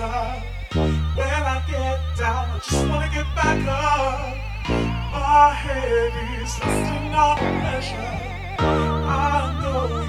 up. When I get down, I just wanna get back up. My head is lifting all pressure. I know.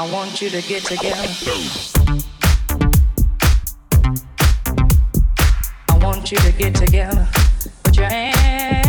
I want you to get together. I want you to get together. Put your hands.